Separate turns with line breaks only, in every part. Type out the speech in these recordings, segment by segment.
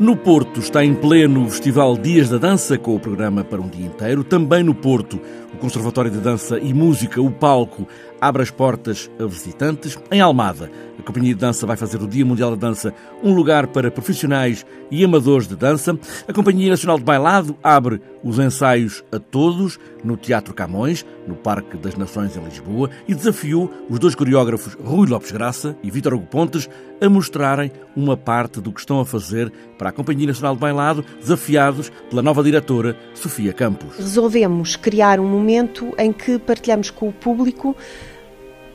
No Porto está em pleno o Festival Dias da Dança, com o programa para um dia inteiro. Também no Porto, o Conservatório de Dança e Música, o Palco, abre as portas a visitantes. Em Almada, a Companhia de Dança vai fazer o Dia Mundial da Dança um lugar para profissionais e amadores de dança. A Companhia Nacional de Bailado abre os ensaios a todos no Teatro Camões, no Parque das Nações em Lisboa, e desafiou os dois coreógrafos Rui Lopes Graça e Vítor Hugo Pontes a mostrarem uma parte do que estão a fazer para a Companhia Nacional de Bailado, desafiados pela nova diretora Sofia Campos.
Resolvemos criar um momento em que partilhamos com o público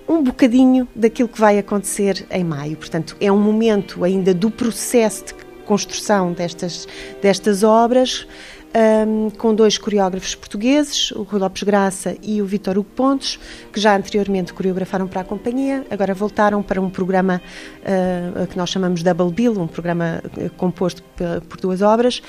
um bocadinho daquilo que vai acontecer em maio. Portanto, é um momento ainda do processo de construção destas, destas obras um, com dois coreógrafos portugueses, o Rui Lopes Graça e o Vitor Hugo Pontes, que já anteriormente coreografaram para a companhia, agora voltaram para um programa uh, que nós chamamos Double Bill, um programa uh, composto por duas obras,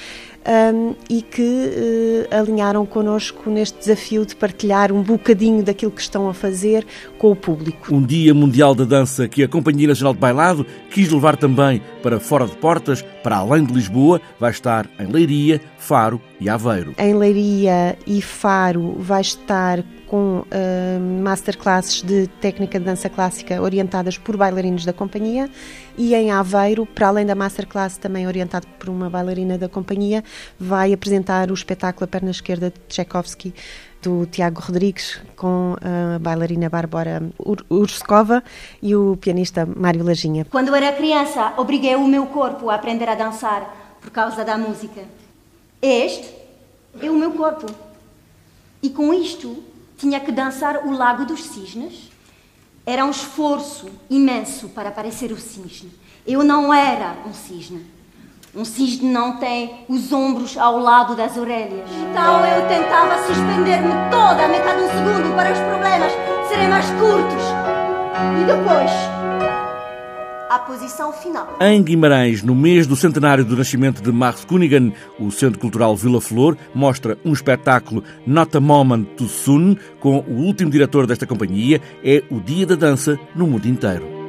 um, e que uh, alinharam connosco neste desafio de partilhar um bocadinho daquilo que estão a fazer com o público.
Um Dia Mundial da Dança que a Companhia Nacional de Bailado quis levar também para fora de portas, para além de Lisboa, vai estar em Leiria, Faro e Aveiro.
Em Leiria e Faro vai estar com uh, masterclasses de técnica de dança clássica orientadas por bailarinos da companhia e em Aveiro, para além da masterclass também orientado por uma bailarina da companhia, vai apresentar o espetáculo A Perna Esquerda de Tchaikovsky do Tiago Rodrigues com a bailarina Bárbara Urskova e o pianista Mário Lajinha.
Quando era criança, obriguei o meu corpo a aprender a dançar por causa da música. Este é o meu corpo. E com isto tinha que dançar o Lago dos Cisnes. Era um esforço imenso para parecer o cisne. Eu não era um cisne. Um cisne não tem os ombros ao lado das orelhas. Então eu tentava mais curtos. E depois à posição final.
Em Guimarães, no mês do centenário do nascimento de Max Kunigan, o Centro Cultural Vila Flor mostra um espetáculo Not a Moment Too Soon com o último diretor desta companhia. É o Dia da Dança no mundo inteiro.